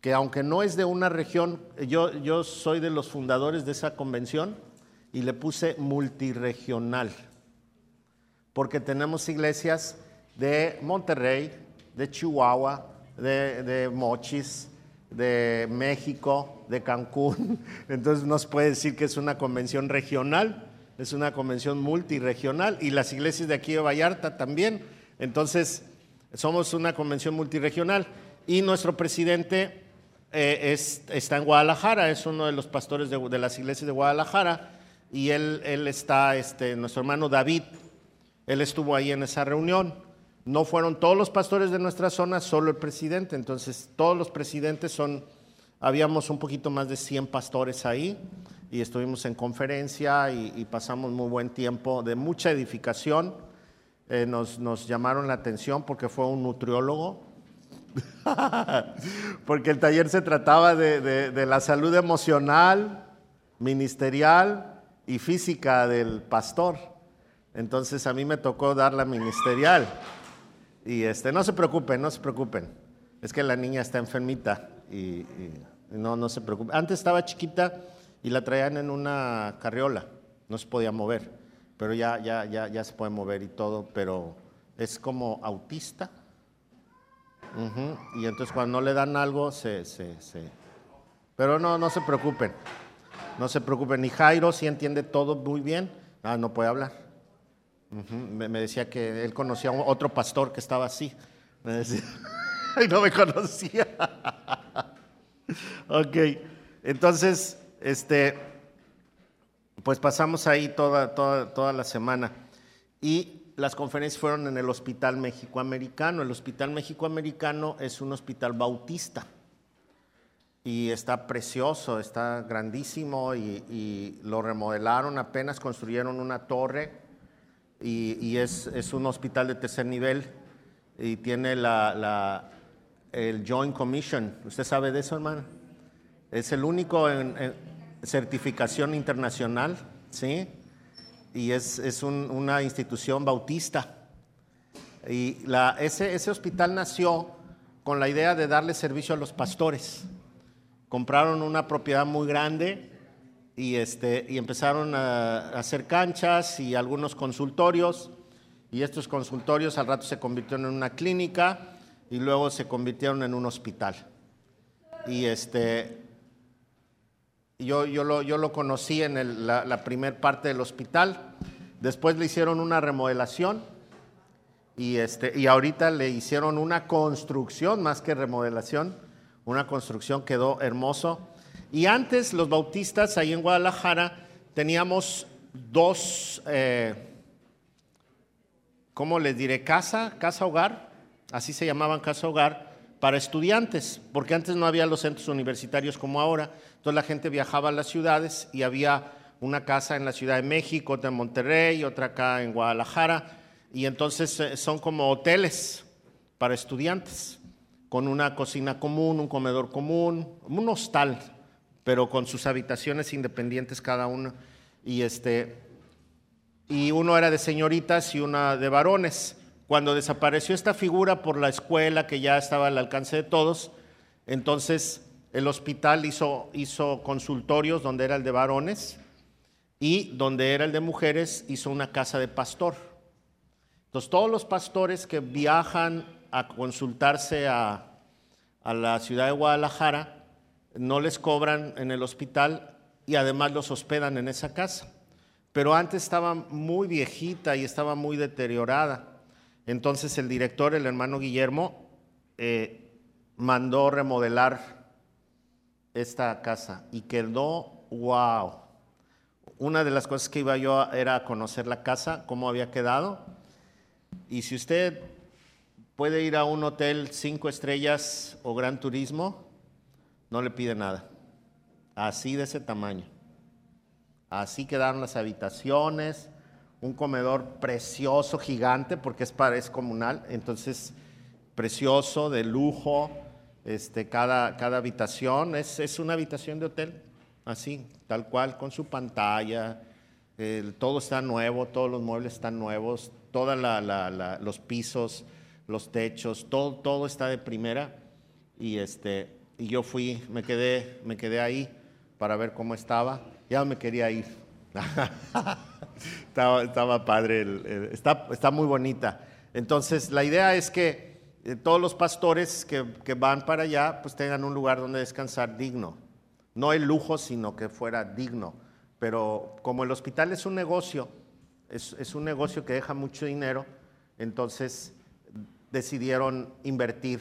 que aunque no es de una región, yo, yo soy de los fundadores de esa convención y le puse multiregional, porque tenemos iglesias de Monterrey, de Chihuahua, de, de Mochis, de México, de Cancún. Entonces no se puede decir que es una convención regional, es una convención multiregional y las iglesias de aquí de Vallarta también. Entonces somos una convención multiregional y nuestro presidente eh, está en Guadalajara, es uno de los pastores de, las iglesias de Guadalajara y él, él está, este, nuestro hermano David, él estuvo ahí en esa reunión. No fueron todos los pastores de nuestra zona, solo el presidente. Entonces, todos los presidentes son, habíamos un poquito más de 100 pastores ahí y estuvimos en conferencia y, pasamos muy buen tiempo de mucha edificación. Eh, nos, nos llamaron la atención porque fue un nutriólogo, porque el taller se trataba de, de, la salud emocional, ministerial y física del pastor. Entonces a mí me tocó dar la ministerial. Y este, no se preocupen, no se preocupen. Es que la niña está enfermita y, no, no se preocupen. Antes estaba chiquita y la traían en una carriola, no se podía mover, pero ya, ya, ya, ya se puede mover y todo, pero es como autista. Y entonces cuando no le dan algo, se, se, se... Pero no, no se preocupen, no se preocupen. Y Jairo sí entiende todo muy bien. Ah, no puede hablar. me, decía que él conocía a otro pastor que estaba así. Me decía, y no me conocía. ok, entonces, este, pues pasamos ahí toda, toda, toda la semana. Y las conferencias fueron en el Hospital México-Americano. El Hospital México-Americano es un hospital bautista y está precioso, está grandísimo y, lo remodelaron, apenas construyeron una torre y, es, un hospital de tercer nivel y tiene la, el Joint Commission. ¿Usted sabe de eso, hermano? Es el único en certificación internacional, ¿sí? Y es, una institución bautista. Y ese, ese hospital nació con la idea de darle servicio a los pastores. Compraron una propiedad muy grande y, este, y empezaron a, hacer canchas y algunos consultorios. Y estos consultorios al rato se convirtieron en una clínica y luego se convirtieron en un hospital. Y este, yo, yo, lo, yo lo conocí en la, la primer parte del hospital. Después le hicieron una remodelación y, este, y ahorita le hicieron una construcción más que remodelación. Una construcción quedó hermoso. Y antes los bautistas ahí en Guadalajara teníamos dos, eh, ¿cómo les diré? Casa, casa hogar, así se llamaban casa hogar para estudiantes, porque antes no había los centros universitarios como ahora. Entonces la gente viajaba a las ciudades y había una casa en la Ciudad de México, otra en Monterrey, otra acá en Guadalajara, y entonces eh, son como hoteles para estudiantes, con una cocina común, un comedor común, un hostal, pero con sus habitaciones independientes cada uno. Y, este, y uno era de señoritas y una de varones. Cuando desapareció esta figura por la escuela que ya estaba al alcance de todos, entonces el hospital hizo, consultorios donde era el de varones y donde era el de mujeres hizo una casa de pastor. Entonces todos los pastores que viajan a consultarse a la ciudad de Guadalajara no les cobran en el hospital y además los hospedan en esa casa. Pero antes estaba muy viejita y estaba muy deteriorada. Entonces el director, el hermano Guillermo, eh, mandó remodelar esta casa y quedó wow. Una de las cosas que iba yo era conocer la casa, cómo había quedado. Y si usted puede ir a un hotel cinco estrellas o gran turismo, no le pide nada. Así de ese tamaño. Así quedaron las habitaciones, un comedor precioso, gigante, porque es, para, es comunal, entonces precioso, de lujo, este, cada, cada habitación es, es, una habitación de hotel, así, tal cual, con su pantalla, todo está nuevo, todos los muebles están nuevos, todos los pisos, los techos, todo, todo está de primera y, este, y yo fui, me quedé, me quedé ahí para ver cómo estaba. Ya me quería ir. estaba, padre, está, está muy bonita. Entonces, la idea es que eh, todos los pastores que, que, van para allá, pues tengan un lugar donde descansar digno. No el lujo, sino que fuera digno. Pero como el hospital es un negocio, es, es un negocio que deja mucho dinero, entonces decidieron invertir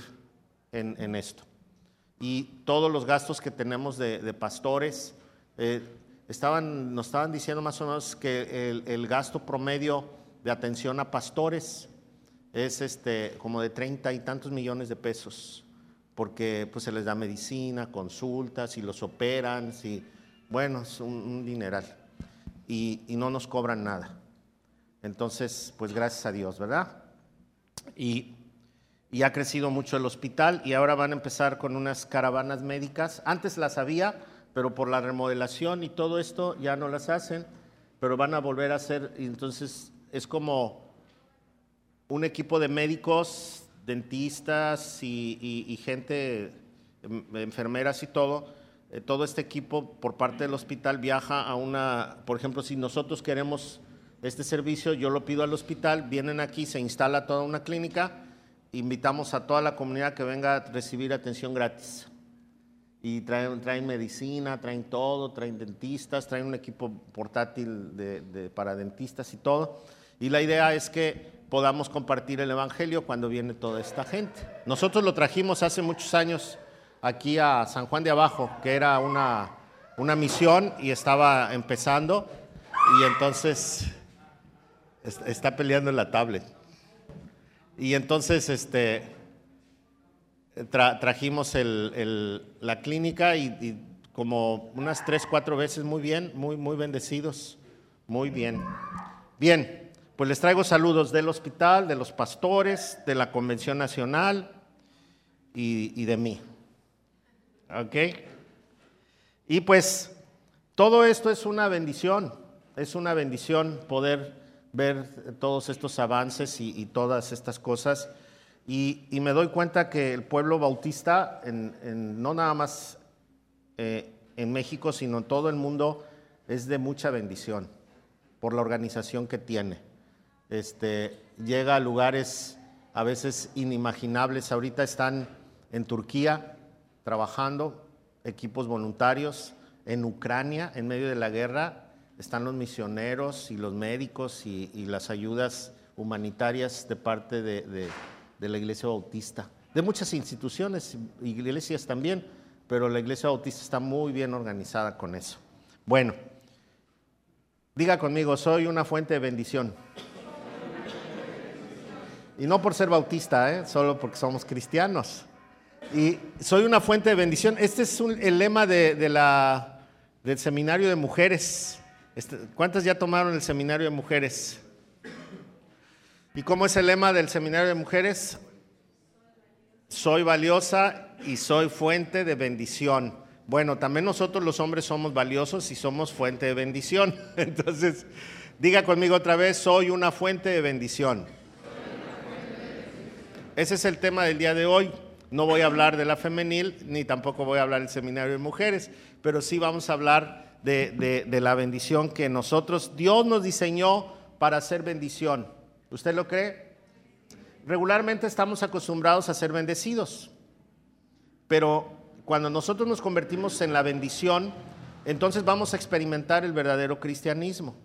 en, en esto. Y todos los gastos que tenemos de, de pastores, eh, estaban, nos estaban diciendo más o menos que el, el gasto promedio de atención a pastores es este, como de treinta y tantos millones de pesos, porque pues, se les da medicina, consultas, y los operan, si, bueno, es un, dineral, y, y, no nos cobran nada. Entonces, pues gracias a Dios, ¿verdad? Y, y ha crecido mucho el hospital y ahora van a empezar con unas caravanas médicas. Antes las había, pero por la remodelación y todo esto ya no las hacen, pero van a volver a hacer, entonces es como un equipo de médicos, dentistas y, gente, em, enfermeras y todo, eh, todo este equipo por parte del hospital viaja a una, por ejemplo, si nosotros queremos este servicio, yo lo pido al hospital, vienen aquí, se instala toda una clínica, invitamos a toda la comunidad que venga a recibir atención gratis. Y traen, traen medicina, traen todo, traen dentistas, traen un equipo portátil de, para dentistas y todo. Y la idea es que podamos compartir el Evangelio cuando viene toda esta gente. Nosotros lo trajimos hace muchos años aquí a San Juan de Abajo, que era una, una misión y estaba empezando. Y entonces está peleando en la tablet. Y entonces este, trajimos la clínica y, como unas tres, cuatro veces muy bien, muy, muy bendecidos, muy bien. Bien, pues les traigo saludos del hospital, de los pastores, de la Convención Nacional y, y de mí. ¿Ok? Y pues todo esto es una bendición, es una bendición poder ver todos estos avances y, todas estas cosas. Y, me doy cuenta que el pueblo bautista, en, no nada más eh, en México, sino en todo el mundo, es de mucha bendición por la organización que tiene. Este, llega a lugares a veces inimaginables. Ahorita están en Turquía trabajando, equipos voluntarios, en Ucrania, en medio de la guerra, están los misioneros y los médicos y, las ayudas humanitarias de parte de, la Iglesia Bautista, de muchas instituciones, iglesias también, pero la Iglesia Bautista está muy bien organizada con eso. Bueno, diga conmigo, soy una fuente de bendición. Y no por ser bautista, ¿eh? solo porque somos cristianos. Y soy una fuente de bendición. Este es el lema de, la, del seminario de mujeres. Este, ¿Cuántas ya tomaron el seminario de mujeres? ¿Y cómo es el lema del seminario de mujeres? Soy valiosa y soy fuente de bendición. Bueno, también nosotros los hombres somos valiosos y somos fuente de bendición. Entonces, diga conmigo otra vez, soy una fuente de bendición. Ese es el tema del día de hoy. No voy a hablar de la femenil, ni tampoco voy a hablar del seminario de mujeres, pero sí vamos a hablar de, la bendición que nosotros, Dios nos diseñó para hacer bendición. ¿Usted lo cree? Regularmente estamos acostumbrados a ser bendecidos, pero cuando nosotros nos convertimos en la bendición, entonces vamos a experimentar el verdadero cristianismo.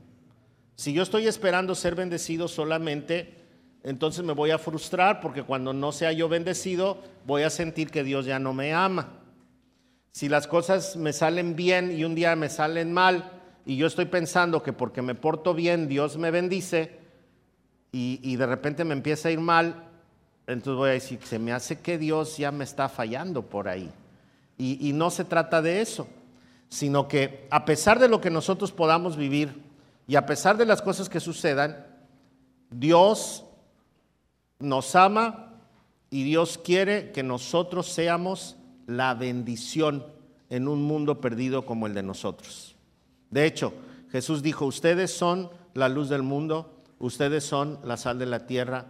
Si yo estoy esperando ser bendecido solamente, entonces me voy a frustrar porque cuando no sea yo bendecido, voy a sentir que Dios ya no me ama. Si las cosas me salen bien y un día me salen mal y yo estoy pensando que porque me porto bien Dios me bendice y, de repente me empieza a ir mal, entonces voy a decir, se me hace que Dios ya me está fallando por ahí. Y, y no se trata de eso, sino que a pesar de lo que nosotros podamos vivir y a pesar de las cosas que sucedan, Dios nos ama y Dios quiere que nosotros seamos la bendición en un mundo perdido como el de nosotros. De hecho, Jesús dijo, ustedes son la luz del mundo, ustedes son la sal de la tierra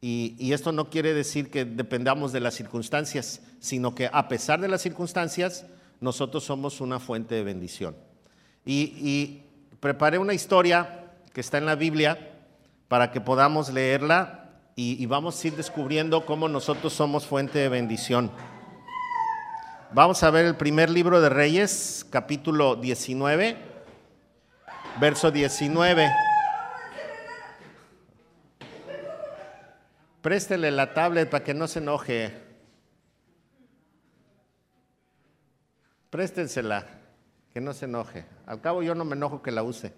Y, esto no quiere decir que dependamos de las circunstancias, sino que a pesar de las circunstancias, nosotros somos una fuente de bendición. Y, preparé una historia que está en la Biblia para que podamos leerla y, y vamos a ir descubriendo cómo nosotros somos fuente de bendición. Vamos a ver el primer libro de Reyes, capítulo 19, verso 19. Préstele la tablet para que no se enoje. Préstensela, que no se enoje. Al cabo yo no me enojo que la use.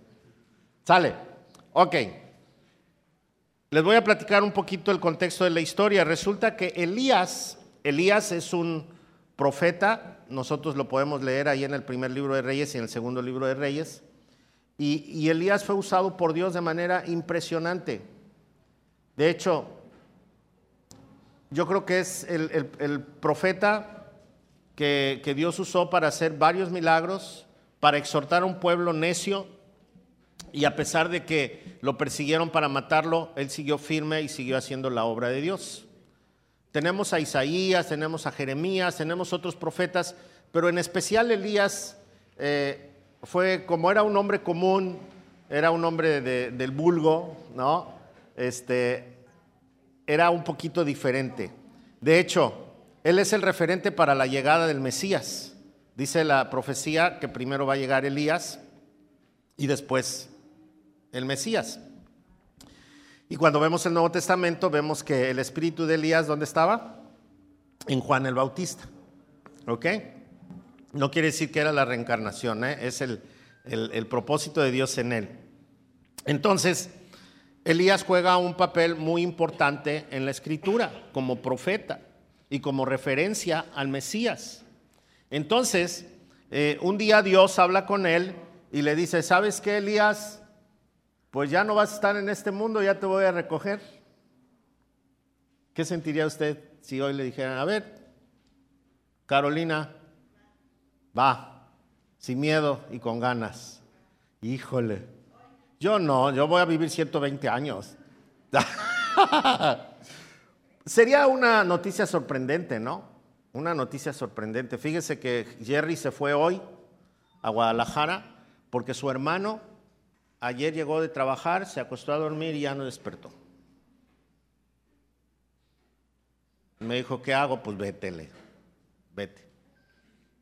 Sale. Ok. Les voy a platicar un poquito el contexto de la historia. Resulta que Elías, Elías es un profeta, nosotros lo podemos leer ahí en el primer libro de Reyes y en el segundo libro de Reyes. Y, y Elías fue usado por Dios de manera impresionante. De hecho, yo creo que es el, profeta que, Dios usó para hacer varios milagros, para exhortar a un pueblo necio, y a pesar de que lo persiguieron para matarlo, él siguió firme y siguió haciendo la obra de Dios. Tenemos a Isaías, tenemos a Jeremías, tenemos otros profetas, pero en especial Elías eh, fue como era un hombre común, era un hombre del vulgo, ¿no? Este, era un poquito diferente. De hecho, él es el referente para la llegada del Mesías. Dice la profecía que primero va a llegar Elías y después el Mesías. Y cuando vemos el Nuevo Testamento, vemos que el espíritu de Elías, ¿dónde estaba? En Juan el Bautista. ¿Ok? No quiere decir que era la reencarnación, ¿eh? es el, el propósito de Dios en él. Entonces, Elías juega un papel muy importante en la escritura como profeta y como referencia al Mesías. Entonces, eh, un día Dios habla con él y le dice, ¿sabes qué, Elías? Pues ya no vas a estar en este mundo, ya te voy a recoger. ¿Qué sentiría usted si hoy le dijeran, a ver, Carolina, va, sin miedo y con ganas? Híjole, yo no, yo voy a vivir 120 años. Sería una noticia sorprendente, ¿no? Una noticia sorprendente. Fíjese que Jerry se fue hoy a Guadalajara porque su hermano ayer llegó de trabajar, se acostó a dormir y ya no despertó. Me dijo, ¿qué hago? Pues vétele, vete.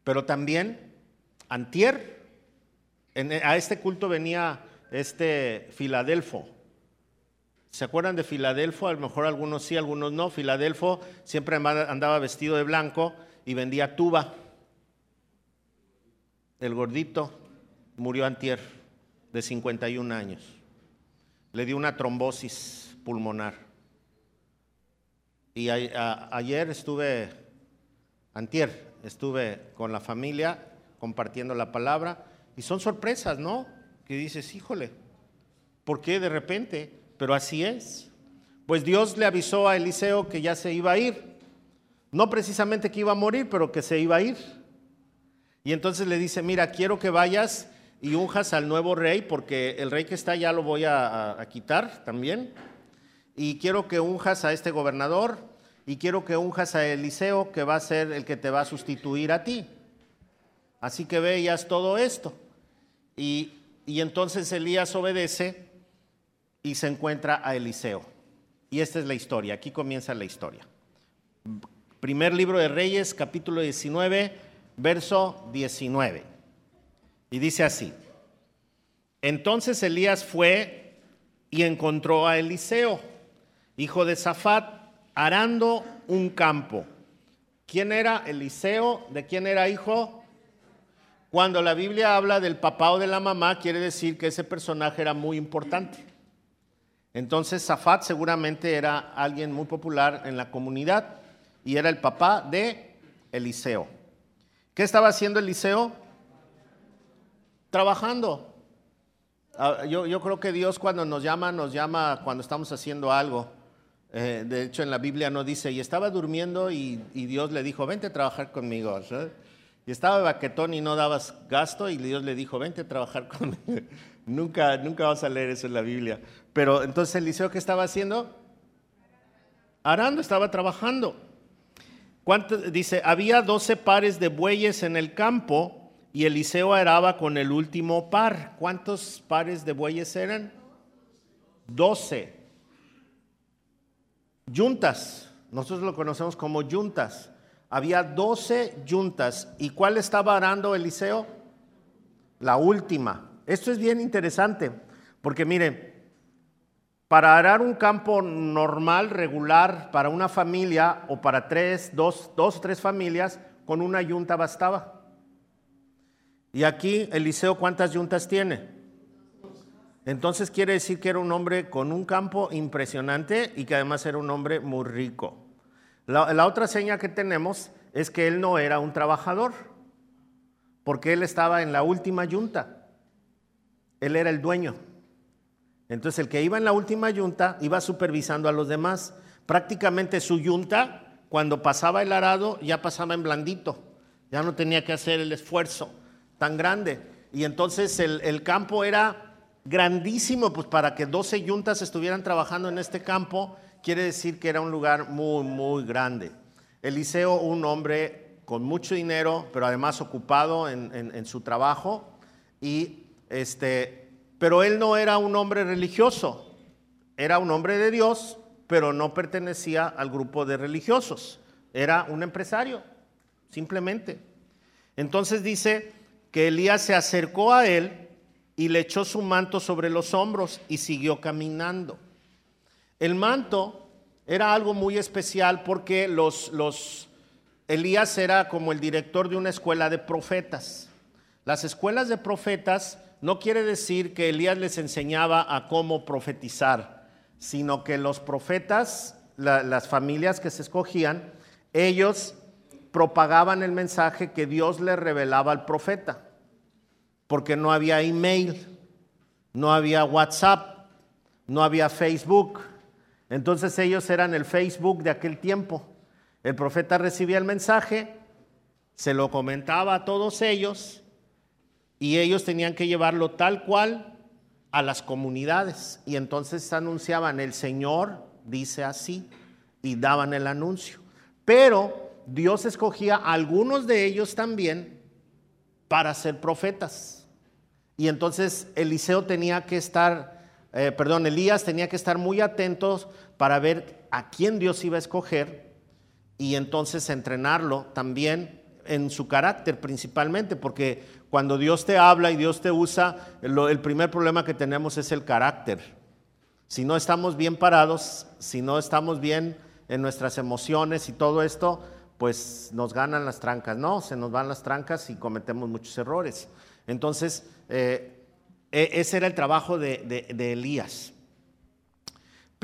Pero también, antier, a este culto venía este Filadelfo. ¿Se acuerdan de Filadelfo? A lo mejor algunos sí, algunos no. Filadelfo siempre andaba vestido de blanco y vendía tuba. El gordito murió antier, de 51 años. Le dio una trombosis pulmonar. Y ayer estuve, antier, estuve con la familia compartiendo la palabra y son sorpresas, ¿no? Que dices, híjole, ¿por qué de repente? Pero así es. Pues Dios le avisó a Eliseo que ya se iba a ir. No precisamente que iba a morir, pero que se iba a ir. Y entonces le dice, mira, quiero que vayas y unjas al nuevo rey, porque el rey que está ya lo voy a, quitar también. Y quiero que unjas a este gobernador y quiero que unjas a Eliseo, que va a ser el que te va a sustituir a ti. Así que veías todo esto. Y y entonces Elías obedece y se encuentra a Eliseo. Y esta es la historia, aquí comienza la historia. Primer libro de Reyes, capítulo 19, verso 19. Y dice así, entonces Elías fue y encontró a Eliseo, hijo de Safat, arando un campo. ¿Quién era Eliseo? ¿De quién era hijo? Cuando la Biblia habla del papá o de la mamá, quiere decir que ese personaje era muy importante. Entonces, Zafat seguramente era alguien muy popular en la comunidad y era el papá de Eliseo. ¿Qué estaba haciendo Eliseo? Trabajando. Ah, yo, creo que Dios cuando nos llama, nos llama cuando estamos haciendo algo. Eh, de hecho, en la Biblia no dice, y estaba durmiendo y, Dios le dijo, vente a trabajar conmigo. Y estaba baquetón y no dabas gasto y Dios le dijo, vente a trabajar conmigo. nunca, nunca vas a leer eso en la Biblia. Pero entonces Eliseo, ¿qué estaba haciendo? arando, estaba trabajando. Dice, había doce pares de bueyes en el campo y Eliseo araba con el último par. ¿Cuántos pares de bueyes eran? Doce. Yuntas, nosotros lo conocemos como yuntas. Había doce yuntas. ¿Y cuál estaba arando Eliseo? La última. Esto es bien interesante, porque miren, para arar un campo normal, regular, para una familia o para tres, dos, dos tres familias, con una yunta bastaba. Y aquí Eliseo, ¿cuántas yuntas tiene? Entonces quiere decir que era un hombre con un campo impresionante y que además era un hombre muy rico. La, otra seña que tenemos es que él no era un trabajador, porque él estaba en la última yunta. Él era el dueño. Entonces el que iba en la última yunta iba supervisando a los demás. Prácticamente su yunta, cuando pasaba el arado, ya pasaba en blandito. Ya no tenía que hacer el esfuerzo tan grande. Y entonces el, campo era grandísimo, pues para que 12 yuntas estuvieran trabajando en este campo, quiere decir que era un lugar muy, muy grande. Eliseo, un hombre con mucho dinero, pero además ocupado en, su trabajo, y este, pero él no era un hombre religioso, era un hombre de Dios, pero no pertenecía al grupo de religiosos, era un empresario, simplemente. Entonces dice que Elías se acercó a él y le echó su manto sobre los hombros y siguió caminando. El manto era algo muy especial porque los, los Elías era como el director de una escuela de profetas. Las escuelas de profetas no quiere decir que Elías les enseñaba a cómo profetizar, sino que los profetas, las familias que se escogían, ellos propagaban el mensaje que Dios le revelaba al profeta, porque no había email, no había WhatsApp, no había Facebook. Entonces ellos eran el Facebook de aquel tiempo. El profeta recibía el mensaje, se lo comentaba a todos ellos y ellos tenían que llevarlo tal cual a las comunidades. Y entonces anunciaban, el Señor dice así, y daban el anuncio. Pero Dios escogía a algunos de ellos también para ser profetas. Y entonces Eliseo tenía que estar, eh, perdón, Elías tenía que estar muy atentos para ver a quién Dios iba a escoger y entonces entrenarlo también en su carácter principalmente, porque cuando Dios te habla y Dios te usa, el primer problema que tenemos es el carácter. Si no estamos bien parados, si no estamos bien en nuestras emociones y todo esto, pues nos ganan las trancas, ¿no? Se nos van las trancas y cometemos muchos errores. Entonces, eh, ese era el trabajo de, de Elías.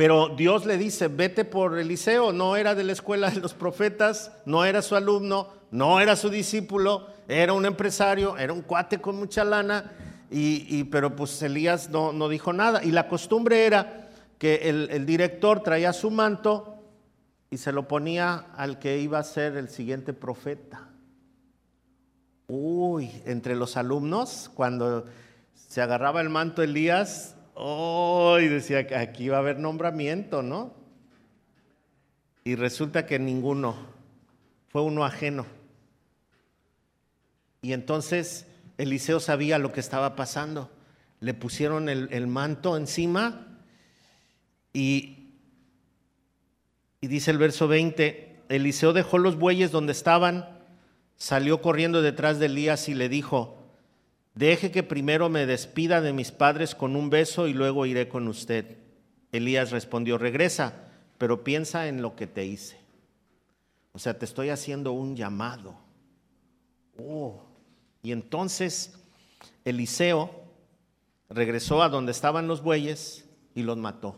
Pero Dios le dice, vete por Eliseo, no era de la escuela de los profetas, no era su alumno, no era su discípulo, era un empresario, era un cuate con mucha lana, y, pero pues Elías no, no, dijo nada. Y la costumbre era que el, el director traía su manto y se lo ponía al que iba a ser el siguiente profeta. Uy, entre los alumnos, cuando se agarraba el manto Elías, uy, decía que aquí va a haber nombramiento, ¿no? Y resulta que ninguno, fue uno ajeno. Y entonces Eliseo sabía lo que estaba pasando. Le pusieron el, manto encima y, y dice el verso 20, Eliseo dejó los bueyes donde estaban, salió corriendo detrás de Elías y le dijo, deje que primero me despida de mis padres con un beso y luego iré con usted. Elías respondió, regresa, pero piensa en lo que te hice. O sea, te estoy haciendo un llamado. Oh, y entonces Eliseo regresó a donde estaban los bueyes y los mató.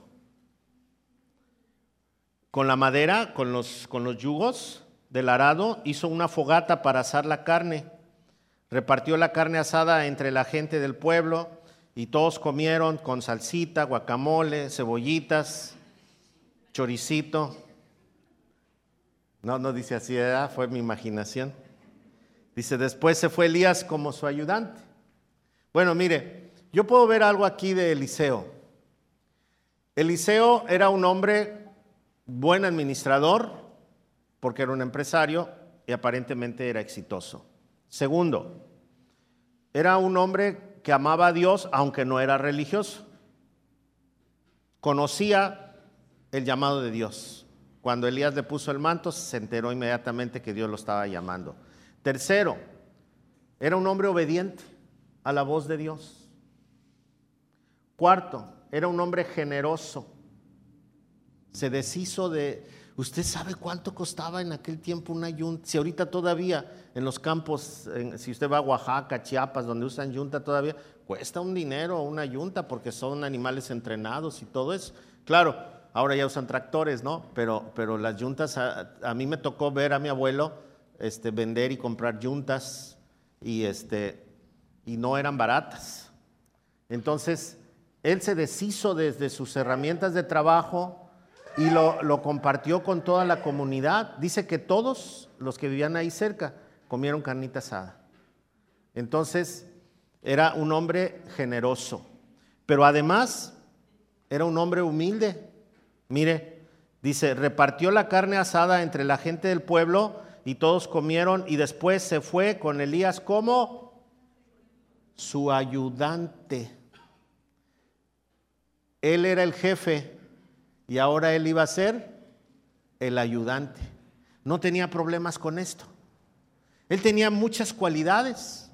Con la madera, con los, con los yugos del arado, hizo una fogata para asar la carne. Repartió la carne asada entre la gente del pueblo y todos comieron con salsita, guacamole, cebollitas, choricito. No, no dice así, fue mi imaginación. Dice, después se fue Elías como su ayudante. Bueno, mire, yo puedo ver algo aquí de Eliseo. Eliseo era un hombre buen administrador, porque era un empresario y aparentemente era exitoso. Segundo, era un hombre que amaba a Dios aunque no era religioso. Conocía el llamado de Dios. Cuando Elías le puso el manto, se enteró inmediatamente que Dios lo estaba llamando. Tercero, era un hombre obediente a la voz de Dios. Cuarto, era un hombre generoso. Se deshizo de... ¿Usted sabe cuánto costaba en aquel tiempo una yunta? Si ahorita todavía en los campos, si usted va a Oaxaca, Chiapas, donde usan yunta todavía, cuesta un dinero una yunta porque son animales entrenados y todo eso. Claro, ahora ya usan tractores, ¿no? Pero, pero las yuntas, a, mí me tocó ver a mi abuelo este, vender y comprar yuntas y, este, y no eran baratas. Entonces, él se deshizo desde sus herramientas de trabajo y lo, compartió con toda la comunidad. Dice que todos los que vivían ahí cerca comieron carnita asada. Entonces, era un hombre generoso, pero además era un hombre humilde. Mire, dice, repartió la carne asada entre la gente del pueblo y todos comieron y después se fue con Elías como su ayudante. Él era el jefe y ahora él iba a ser el ayudante. No tenía problemas con esto. Él tenía muchas cualidades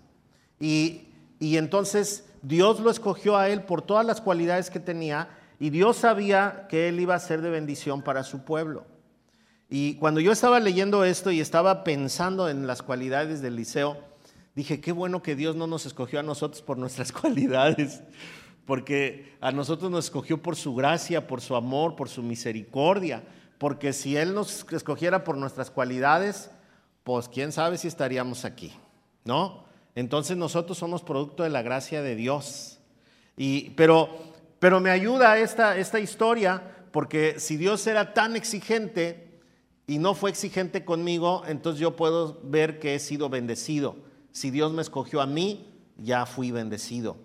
y, entonces Dios lo escogió a él por todas las cualidades que tenía y Dios sabía que él iba a ser de bendición para su pueblo. Y cuando yo estaba leyendo esto y estaba pensando en las cualidades del liceo, dije, qué bueno que Dios no nos escogió a nosotros por nuestras cualidades, porque a nosotros nos escogió por su gracia, por su amor, por su misericordia, porque si Él nos escogiera por nuestras cualidades, pues quién sabe si estaríamos aquí, ¿no? Entonces nosotros somos producto de la gracia de Dios. Y, pero, pero me ayuda esta, esta historia, porque si Dios era tan exigente y no fue exigente conmigo, entonces yo puedo ver que he sido bendecido. Si Dios me escogió a mí, ya fui bendecido.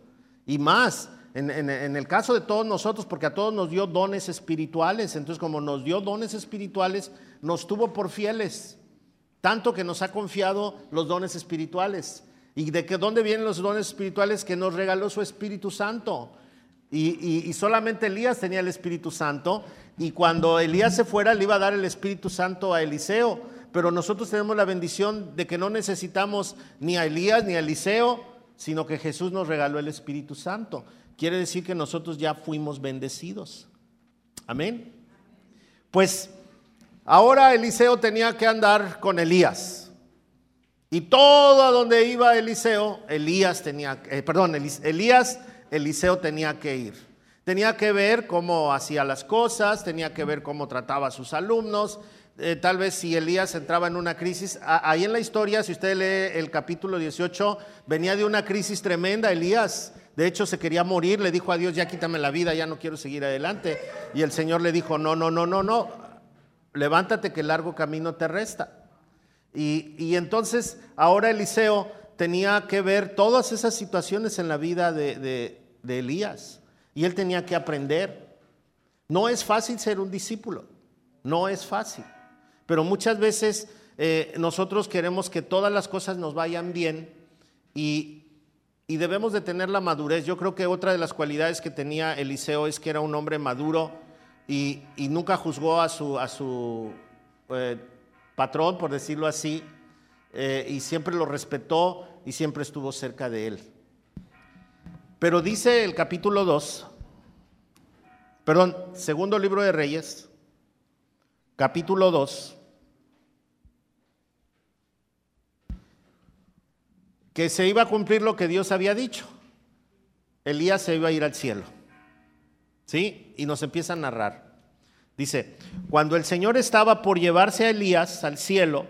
Y más, en, el caso de todos nosotros, porque a todos nos dio dones espirituales, entonces como nos dio dones espirituales, nos tuvo por fieles, tanto que nos ha confiado los dones espirituales. ¿Y de qué, dónde vienen los dones espirituales? Que nos regaló su Espíritu Santo. Y, y, solamente Elías tenía el Espíritu Santo. Y cuando Elías se fuera, le iba a dar el Espíritu Santo a Eliseo. Pero nosotros tenemos la bendición de que no necesitamos ni a Elías ni a Eliseo, sino que Jesús nos regaló el Espíritu Santo. Quiere decir que nosotros ya fuimos bendecidos. Amén. Pues ahora Eliseo tenía que andar con Elías. Y todo a donde iba Eliseo, Elías tenía, eh, perdón, Elías, Eliseo tenía que ir. Tenía que ver cómo hacía las cosas, tenía que ver cómo trataba a sus alumnos. Eh, tal vez si Elías entraba en una crisis, ahí en la historia, si usted lee el capítulo 18, venía de una crisis tremenda Elías de hecho, se quería morir, le dijo a Dios, ya quítame la vida, ya no quiero seguir adelante. Y el Señor le dijo, no, no, no, no, no, levántate que el largo camino te resta. Y, entonces ahora Eliseo tenía que ver todas esas situaciones en la vida de, Elías. Y él tenía que aprender. No es fácil ser un discípulo, no es fácil. Pero muchas veces eh, nosotros queremos que todas las cosas nos vayan bien y, y debemos de tener la madurez. Yo creo que otra de las cualidades que tenía Eliseo es que era un hombre maduro y, nunca juzgó a su, a su eh, patrón, por decirlo así, eh, y siempre lo respetó y siempre estuvo cerca de él. Pero dice el capítulo 2, perdón, segundo libro de Reyes, capítulo 2, que se iba a cumplir lo que Dios había dicho. Elías se iba a ir al cielo. ¿Sí? Y nos empieza a narrar. Dice, cuando el Señor estaba por llevarse a Elías al cielo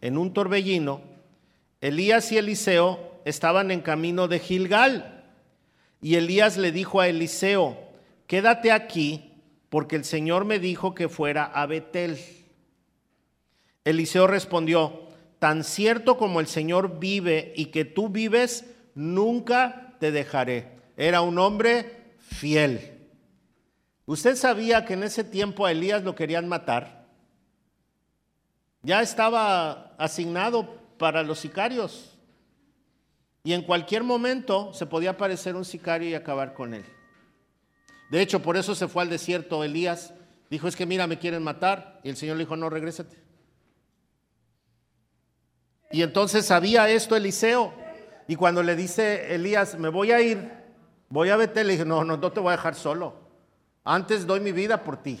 en un torbellino, Elías y Eliseo estaban en camino de Gilgal. Y Elías le dijo a Eliseo, quédate aquí porque el Señor me dijo que fuera a Betel. Eliseo respondió, tan cierto como el Señor vive y que tú vives, nunca te dejaré. Era un hombre fiel. ¿Usted sabía que en ese tiempo a Elías lo querían matar? Ya estaba asignado para los sicarios. Y en cualquier momento se podía aparecer un sicario y acabar con él. De hecho, por eso se fue al desierto Elías. Dijo, es que mira, me quieren matar. Y el Señor le dijo, no, regrésate. Y entonces sabía esto Eliseo. Y cuando le dice Elías, me voy a ir, voy a Betel, le dije, no, no, no te voy a dejar solo. Antes doy mi vida por ti.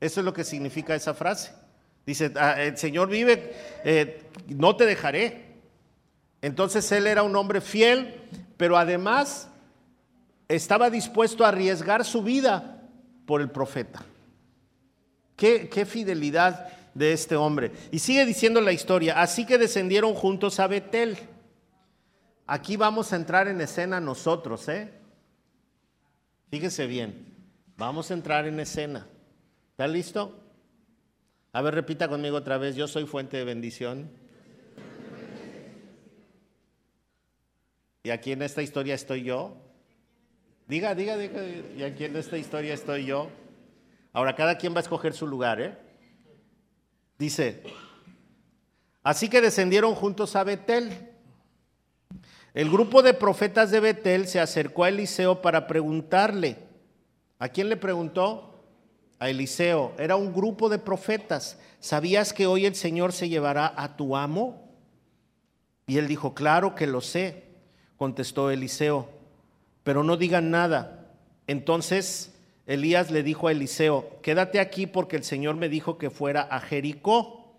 Eso es lo que significa esa frase. Dice, ah, el Señor vive, eh, no te dejaré. Entonces él era un hombre fiel, pero además estaba dispuesto a arriesgar su vida por el profeta. Qué, qué fidelidad de este hombre. Y sigue diciendo la historia, así que descendieron juntos a Betel. Aquí vamos a entrar en escena nosotros, ¿eh? Fíjese bien, vamos a entrar en escena. ¿Está listo? A ver, repita conmigo otra vez, yo soy fuente de bendición. Y aquí en esta historia estoy yo. Diga, diga, diga, y aquí en esta historia estoy yo. Ahora, cada quien va a escoger su lugar, ¿eh? Dice, así que descendieron juntos a Betel. El grupo de profetas de Betel se acercó a Eliseo para preguntarle. ¿A quién le preguntó? A Eliseo. Era un grupo de profetas. ¿Sabías que hoy el Señor se llevará a tu amo? Y él dijo, claro que lo sé, contestó Eliseo, pero no digan nada. Entonces Elías le dijo a Eliseo, quédate aquí porque el Señor me dijo que fuera a Jericó.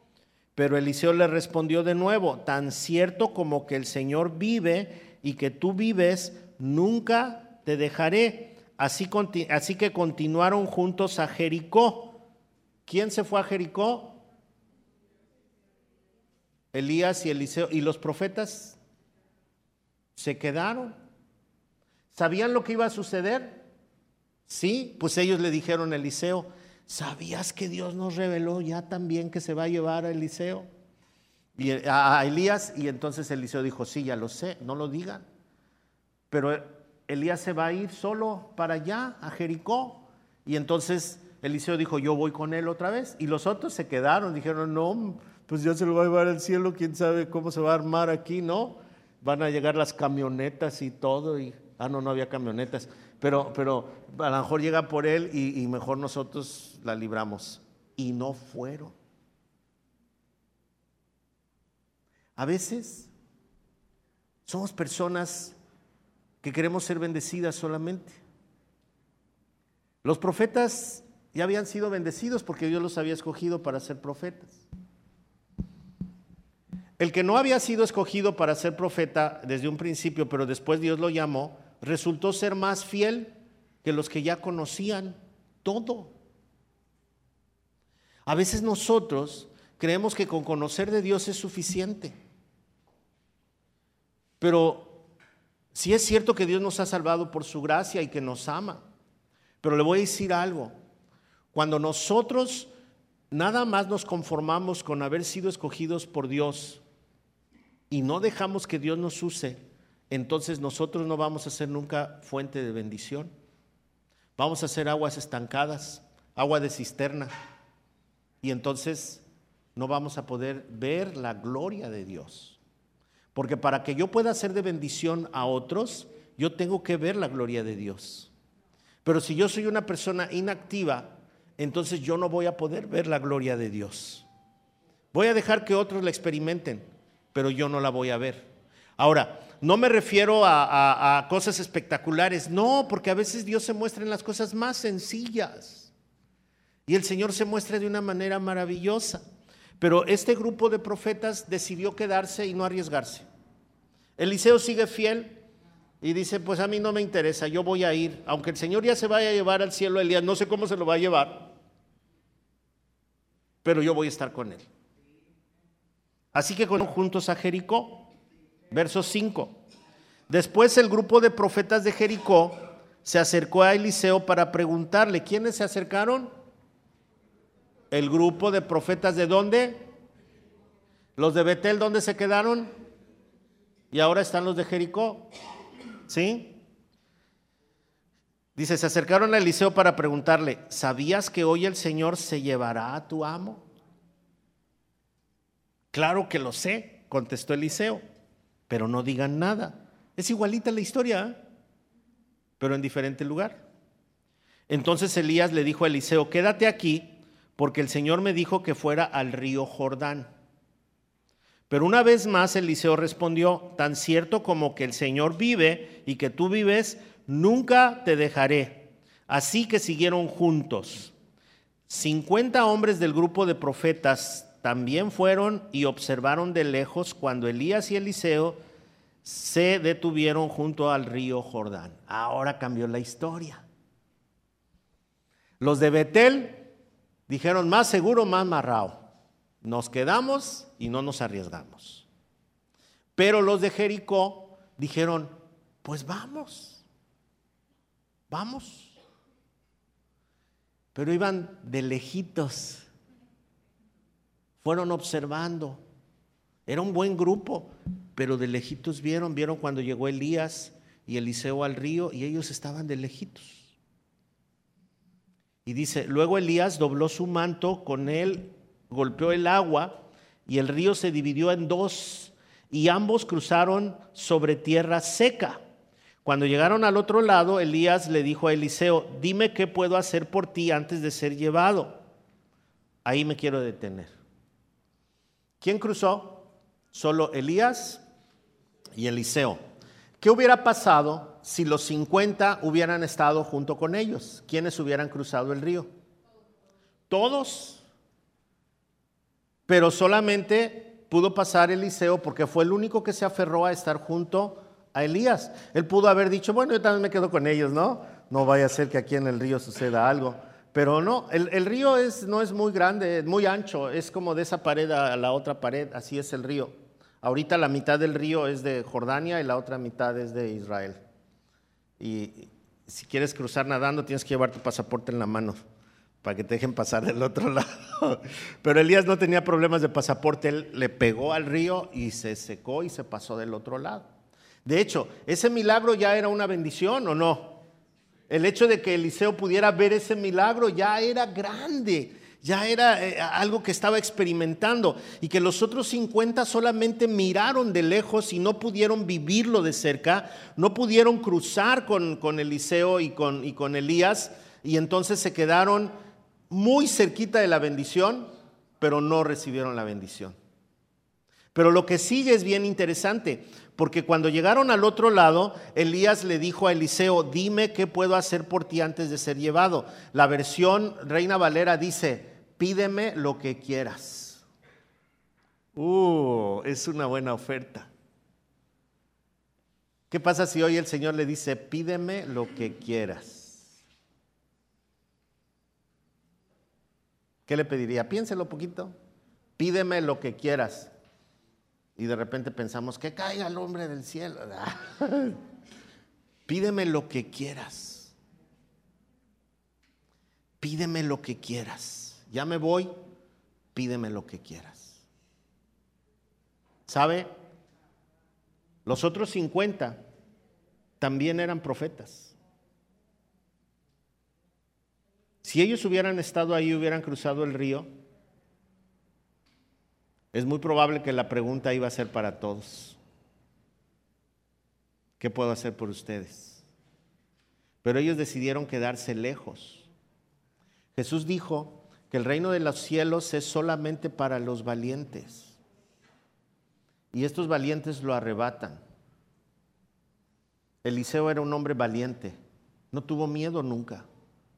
Pero Eliseo le respondió de nuevo, tan cierto como que el Señor vive y que tú vives, nunca te dejaré. Así, así que continuaron juntos a Jericó. ¿Quién se fue a Jericó? Elías y Eliseo. ¿Y los profetas? Se quedaron. ¿Sabían lo que iba a suceder? Sí, pues ellos le dijeron a Eliseo, ¿sabías que Dios nos reveló ya también que se va a llevar a Eliseo? A Elías, y entonces Eliseo dijo, sí, ya lo sé, no lo digan. Pero Elías se va a ir solo para allá, a Jericó. Y entonces Eliseo dijo, yo voy con él otra vez. Y los otros se quedaron, dijeron, no, pues ya se lo va a llevar al cielo, quién sabe cómo se va a armar aquí, ¿no? Van a llegar las camionetas y todo. Y, ah, no, no había camionetas pero, pero a lo mejor llega por él y, y mejor nosotros la libramos. Y no fueron. A veces somos personas que queremos ser bendecidas solamente. Los profetas ya habían sido bendecidos porque Dios los había escogido para ser profetas. El que no había sido escogido para ser profeta desde un principio, pero después Dios lo llamó, resultó ser más fiel que los que ya conocían todo. A veces nosotros creemos que con conocer de Dios es suficiente. Pero si es cierto que Dios nos ha salvado por su gracia y que nos ama. Pero le voy a decir algo. Cuando nosotros nada más nos conformamos con haber sido escogidos por Dios y no dejamos que Dios nos use, entonces nosotros no vamos a ser nunca fuente de bendición. Vamos a ser aguas estancadas, agua de cisterna. Y entonces no vamos a poder ver la gloria de Dios. Porque para que yo pueda ser de bendición a otros, yo tengo que ver la gloria de Dios. Pero si yo soy una persona inactiva, entonces yo no voy a poder ver la gloria de Dios. Voy a dejar que otros la experimenten, pero yo no la voy a ver. Ahora, no me refiero a, cosas espectaculares, no, porque a veces Dios se muestra en las cosas más sencillas. Y el Señor se muestra de una manera maravillosa. Pero este grupo de profetas decidió quedarse y no arriesgarse. Eliseo sigue fiel y dice, pues a mí no me interesa, yo voy a ir. Aunque el Señor ya se vaya a llevar al cielo a Elías, no sé cómo se lo va a llevar, pero yo voy a estar con él. Así que con juntos a Jericó. Verso 5. Después el grupo de profetas de Jericó se acercó a Eliseo para preguntarle, ¿quiénes se acercaron? El grupo de profetas de dónde? Los de Betel, ¿dónde se quedaron? Y ahora están los de Jericó. ¿Sí? Dice, se acercaron a Eliseo para preguntarle, ¿sabías que hoy el Señor se llevará a tu amo? Claro que lo sé, contestó Eliseo, pero no digan nada. Es igualita la historia, ¿eh? pero en diferente lugar. Entonces Elías le dijo a Eliseo, quédate aquí, porque el Señor me dijo que fuera al río Jordán. Pero una vez más Eliseo respondió, tan cierto como que el Señor vive y que tú vives, nunca te dejaré. Así que siguieron juntos. 50 hombres del grupo de profetas también fueron y observaron de lejos cuando Elías y Eliseo se detuvieron junto al río Jordán. Ahora cambió la historia. Los de Betel dijeron, más seguro, más marrao. Nos quedamos y no nos arriesgamos. Pero los de Jericó dijeron, pues vamos, vamos. Pero iban de lejitos, fueron observando. Era un buen grupo, pero de lejitos vieron, vieron cuando llegó Elías y Eliseo al río y ellos estaban de lejitos. Y dice, luego Elías dobló su manto, con él golpeó el agua y el río se dividió en dos y ambos cruzaron sobre tierra seca. Cuando llegaron al otro lado, Elías le dijo a Eliseo, dime qué puedo hacer por ti antes de ser llevado. Ahí me quiero detener. ¿Quién cruzó? Solo Elías y Eliseo. ¿Qué hubiera pasado si los 50 hubieran estado junto con ellos? ¿Quiénes hubieran cruzado el río? Todos pero solamente pudo pasar Eliseo porque fue el único que se aferró a estar junto a Elías. Él pudo haber dicho, bueno, yo también me quedo con ellos, ¿no? No vaya a ser que aquí en el río suceda algo. Pero no, el, río es, no es muy grande, es muy ancho, es como de esa pared a la otra pared, así es el río. Ahorita la mitad del río es de Jordania y la otra mitad es de Israel. Y si quieres cruzar nadando, tienes que llevar tu pasaporte en la mano para que te dejen pasar del otro lado. Pero Elías no tenía problemas de pasaporte, él le pegó al río y se secó y se pasó del otro lado. De hecho, ese milagro ya era una bendición o no. El hecho de que Eliseo pudiera ver ese milagro ya era grande, ya era eh, algo que estaba experimentando y que los otros 50 solamente miraron de lejos y no pudieron vivirlo de cerca, no pudieron cruzar con, con Eliseo y con, y con Elías y entonces se quedaron muy cerquita de la bendición, pero no recibieron la bendición. Pero lo que sigue es bien interesante, porque cuando llegaron al otro lado, Elías le dijo a Eliseo, dime qué puedo hacer por ti antes de ser llevado. La versión Reina Valera dice, pídeme lo que quieras. Uh, es una buena oferta. ¿Qué pasa si hoy el Señor le dice, pídeme lo que quieras? ¿Qué le pediría? Piénselo poquito. Pídeme lo que quieras. Y de repente pensamos, que caiga el hombre del cielo. Pídeme lo que quieras. Pídeme lo que quieras. Ya me voy, pídeme lo que quieras. ¿Sabe? Los otros 50 también eran profetas. Si ellos hubieran estado ahí, hubieran cruzado el río, es muy probable que la pregunta iba a ser para todos. ¿Qué puedo hacer por ustedes? Pero ellos decidieron quedarse lejos. Jesús dijo que el reino de los cielos es solamente para los valientes. Y estos valientes lo arrebatan. Eliseo era un hombre valiente, no tuvo miedo nunca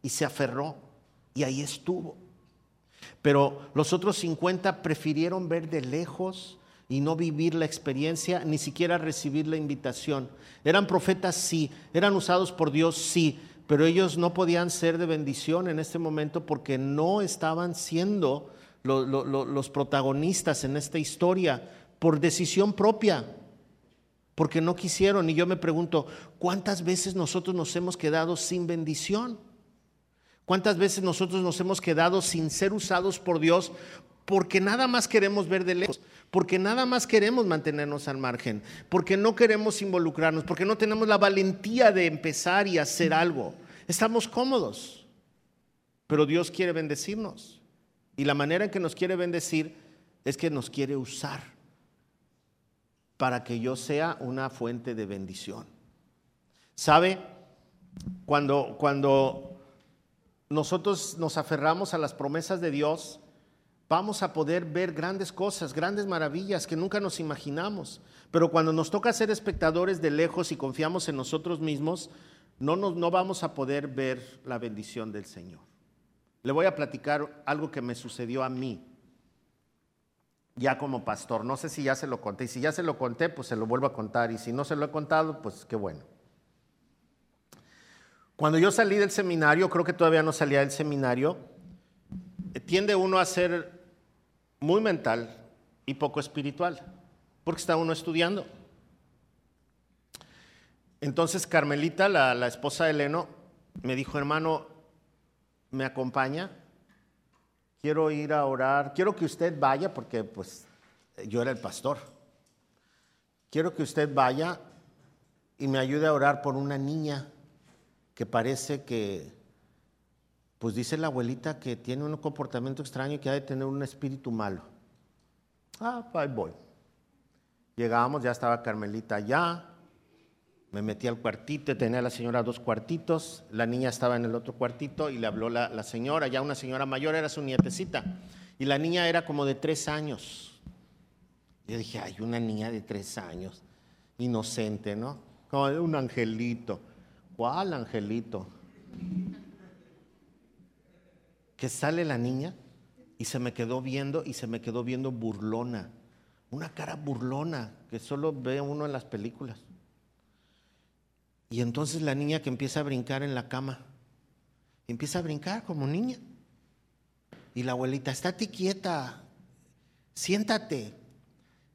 y se aferró y ahí estuvo. Pero los otros 50 prefirieron ver de lejos y no vivir la experiencia, ni siquiera recibir la invitación. Eran profetas, sí, eran usados por Dios, sí, pero ellos no podían ser de bendición en este momento porque no estaban siendo los protagonistas en esta historia por decisión propia, porque no quisieron. Y yo me pregunto, ¿cuántas veces nosotros nos hemos quedado sin bendición? ¿Cuántas veces nosotros nos hemos quedado sin ser usados por Dios porque nada más queremos ver de lejos, porque nada más queremos mantenernos al margen, porque no queremos involucrarnos, porque no tenemos la valentía de empezar y hacer algo? Estamos cómodos, pero Dios quiere bendecirnos. Y la manera en que nos quiere bendecir es que nos quiere usar para que yo sea una fuente de bendición. ¿Sabe? Cuando, cuando nosotros nos aferramos a las promesas de Dios, vamos a poder ver grandes cosas, grandes maravillas que nunca nos imaginamos. Pero cuando nos toca ser espectadores de lejos y confiamos en nosotros mismos, no, no vamos a poder ver la bendición del Señor. Le voy a platicar algo que me sucedió a mí, ya como pastor. No sé si ya se lo conté. Y si ya se lo conté, pues se lo vuelvo a contar. Y si no se lo he contado, pues qué bueno. Cuando yo salí del seminario, creo que todavía no salía del seminario, tiende uno a ser muy mental y poco espiritual, porque está uno estudiando. Entonces Carmelita, la, esposa de Leno, me dijo, hermano, ¿me acompaña? Quiero ir a orar, quiero que usted vaya, porque pues yo era el pastor. Quiero que usted vaya y me ayude a orar por una niña que parece que pues dice la abuelita que tiene un comportamiento extraño y que ha de tener un espíritu malo. Ah, pues ahí voy. Llegamos, ya estaba Carmelita allá, me metí al cuartito, tenía a la señora dos cuartitos, la niña estaba en el otro cuartito y le habló la, la señora, ya una señora mayor, era su nietecita, y la niña era como de tres años. Yo dije, hay una niña de tres años, inocente, ¿no? Como un angelito. ¿Cuál angelito? que sale la niña y se me quedó viendo y se me quedó viendo burlona, una cara burlona que solo ve uno en las películas. Y entonces la niña que empieza a brincar en la cama, empieza a brincar como niña. Y la abuelita, estate quieta, siéntate.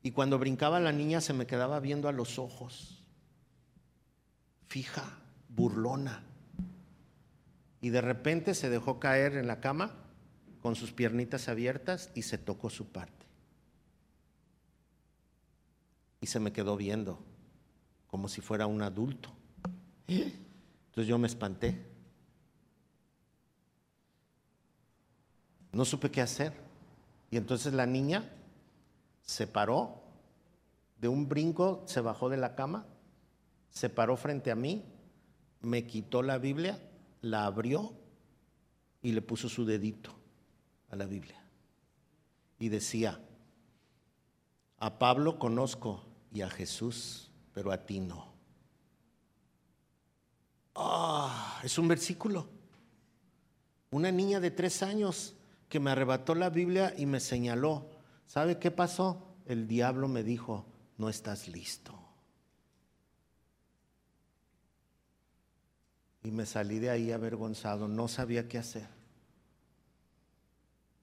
Y cuando brincaba la niña se me quedaba viendo a los ojos, fija, burlona y de repente se dejó caer en la cama con sus piernitas abiertas y se tocó su parte. Y se me quedó viendo como si fuera un adulto. Entonces yo me espanté. No supe qué hacer. Y entonces la niña se paró, de un brinco se bajó de la cama, se paró frente a mí, me quitó la Biblia la abrió y le puso su dedito a la Biblia. Y decía, a Pablo conozco y a Jesús, pero a ti no. Ah, es un versículo. Una niña de tres años que me arrebató la Biblia y me señaló. ¿Sabe qué pasó? El diablo me dijo, no estás listo. Y me salí de ahí avergonzado, no sabía qué hacer.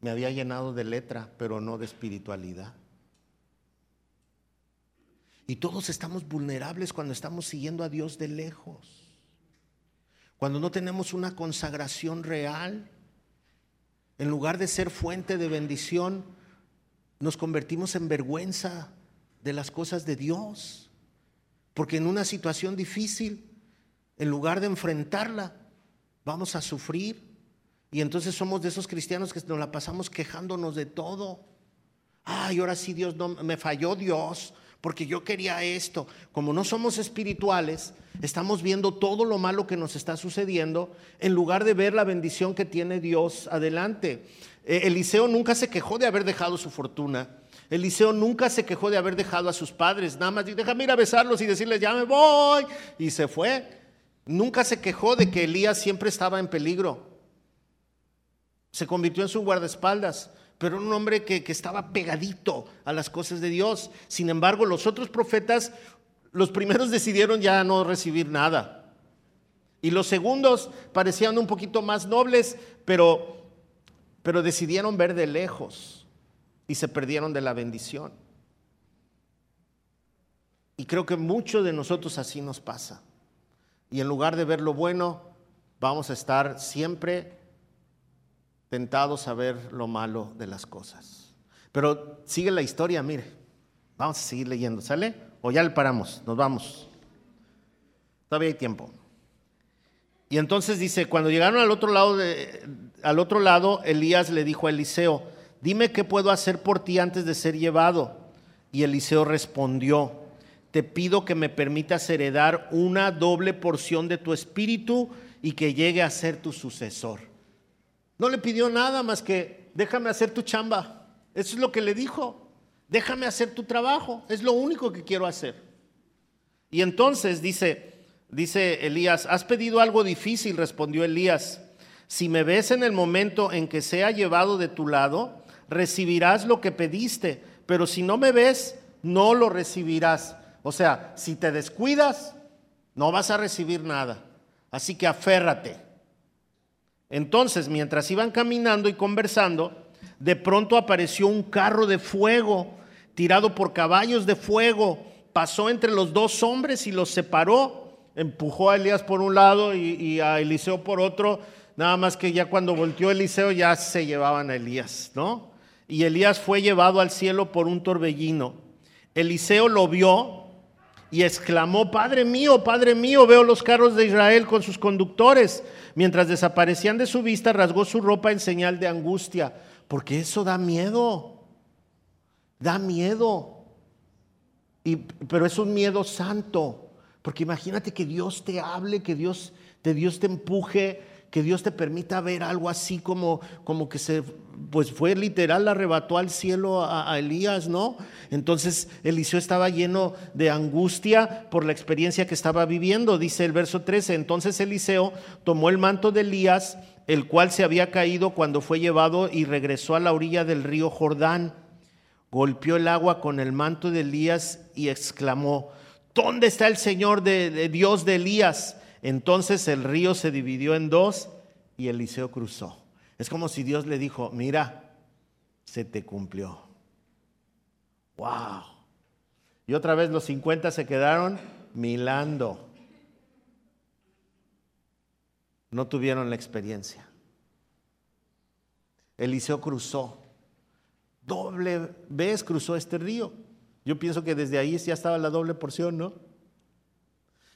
Me había llenado de letra, pero no de espiritualidad. Y todos estamos vulnerables cuando estamos siguiendo a Dios de lejos. Cuando no tenemos una consagración real. En lugar de ser fuente de bendición, nos convertimos en vergüenza de las cosas de Dios. Porque en una situación difícil en lugar de enfrentarla, vamos a sufrir. Y entonces somos de esos cristianos que nos la pasamos quejándonos de todo. Ay, ahora sí Dios no me falló Dios, porque yo quería esto. Como no somos espirituales, estamos viendo todo lo malo que nos está sucediendo en lugar de ver la bendición que tiene Dios adelante. Eh, Eliseo nunca se quejó de haber dejado su fortuna. Eliseo nunca se quejó de haber dejado a sus padres. Nada más déjame ir a besarlos y decirles, ya me voy. Y se fue. Nunca se quejó de que Elías siempre estaba en peligro. Se convirtió en su guardaespaldas, pero un hombre que, que, estaba pegadito a las cosas de Dios. Sin embargo, los otros profetas, los primeros decidieron ya no recibir nada. Y los segundos parecían un poquito más nobles, pero, pero decidieron ver de lejos y se perdieron de la bendición. Y creo que mucho de nosotros así nos pasa y en lugar de ver lo bueno, vamos a estar siempre tentados a ver lo malo de las cosas. Pero sigue la historia, mire. Vamos a seguir leyendo, ¿sale? O ya le paramos, nos vamos. Todavía hay tiempo. Y entonces dice, cuando llegaron al otro lado, al otro lado, Elías le dijo a Eliseo, dime qué puedo hacer por ti antes de ser llevado. Y Eliseo respondió, te pido que me permitas heredar una doble porción de tu espíritu y que llegue a ser tu sucesor. No le pidió nada más que déjame hacer tu chamba. Eso es lo que le dijo. Déjame hacer tu trabajo. Es lo único que quiero hacer. Y entonces dice, dice Elías, has pedido algo difícil, respondió Elías. Si me ves en el momento en que sea llevado de tu lado, recibirás lo que pediste, pero si no me ves, no lo recibirás. O sea, si te descuidas, no vas a recibir nada. Así que aférrate. Entonces, mientras iban caminando y conversando, de pronto apareció un carro de fuego, tirado por caballos de fuego, pasó entre los dos hombres y los separó, empujó a Elías por un lado y, a Eliseo por otro, nada más que ya cuando volteó Eliseo ya se llevaban a Elías, ¿no? Y Elías fue llevado al cielo por un torbellino. Eliseo lo vio y exclamó, Padre mío, Padre mío, veo los carros de Israel con sus conductores. Mientras desaparecían de su vista, rasgó su ropa en señal de angustia, porque eso da miedo, da miedo. Y, pero es un miedo santo, porque imagínate que Dios te hable, que Dios, de Dios te empuje, que Dios te permita ver algo así como, como que se, pues fue literal, arrebató al cielo a, Elías, ¿no? Entonces Eliseo estaba lleno de angustia por la experiencia que estaba viviendo, dice el verso 13. Entonces Eliseo tomó el manto de Elías, el cual se había caído cuando fue llevado y regresó a la orilla del río Jordán. Golpeó el agua con el manto de Elías y exclamó, ¿dónde está el Señor de Dios de Elías? Entonces el río se dividió en dos y Eliseo cruzó. Es como si Dios le dijo, mira, se te cumplió. ¡Wow! Y otra vez los 50 se quedaron milando. No tuvieron la experiencia. Eliseo cruzó. Doble vez cruzó este río. Yo pienso que desde ahí ya estaba la doble porción, ¿no?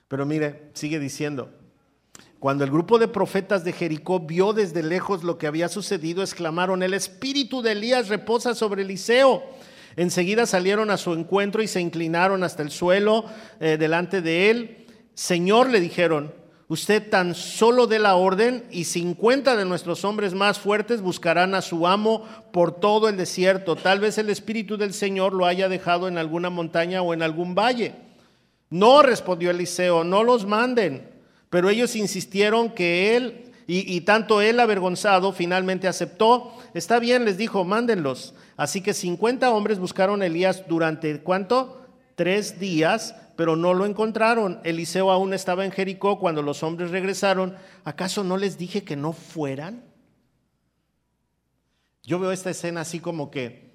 Pero mire, sigue diciendo, cuando el grupo de profetas de Jericó vio desde lejos lo que había sucedido, exclamaron, el espíritu de Elías reposa sobre Eliseo. Enseguida salieron a su encuentro y se inclinaron hasta el suelo eh, delante de él. Señor, le dijeron, usted tan solo dé la orden y 50 de nuestros hombres más fuertes buscarán a su amo por todo el desierto. Tal vez el espíritu del Señor lo haya dejado en alguna montaña o en algún valle. No, respondió Eliseo, no los manden. Pero ellos insistieron que él, y, tanto él avergonzado, finalmente aceptó. Está bien, les dijo, mándenlos. Así que 50 hombres buscaron a Elías durante, ¿cuánto? Tres días, pero no lo encontraron. Eliseo aún estaba en Jericó cuando los hombres regresaron. ¿Acaso no les dije que no fueran? Yo veo esta escena así como que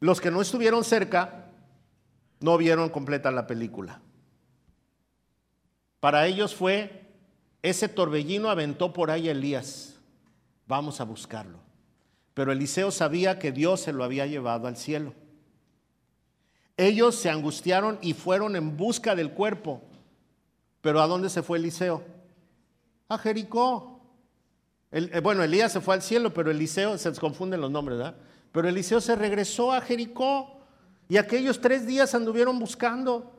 los que no estuvieron cerca no vieron completa la película. Para ellos fue, ese torbellino aventó por ahí a Elías, vamos a buscarlo. Pero Eliseo sabía que Dios se lo había llevado al cielo. Ellos se angustiaron y fueron en busca del cuerpo. Pero ¿a dónde se fue Eliseo? A Jericó. Eh, bueno, Elías se fue al cielo, pero Eliseo, se confunden los nombres, ¿verdad? Pero Eliseo se regresó a Jericó. Y aquellos tres días anduvieron buscando.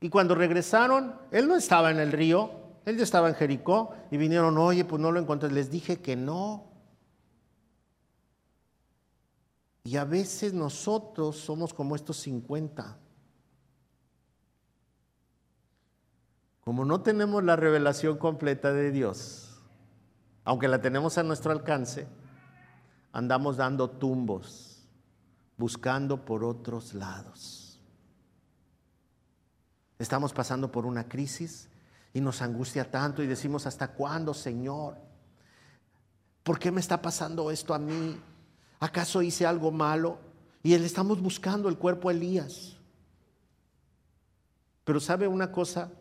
Y cuando regresaron, él no estaba en el río, él ya estaba en Jericó. Y vinieron, oye, pues no lo encontré. Les dije que no. Y a veces nosotros somos como estos 50. Como no tenemos la revelación completa de Dios, aunque la tenemos a nuestro alcance, andamos dando tumbos buscando por otros lados. Estamos pasando por una crisis y nos angustia tanto y decimos, ¿hasta cuándo, Señor? ¿Por qué me está pasando esto a mí? ¿Acaso hice algo malo? Y él estamos buscando el cuerpo de Elías. Pero sabe una cosa,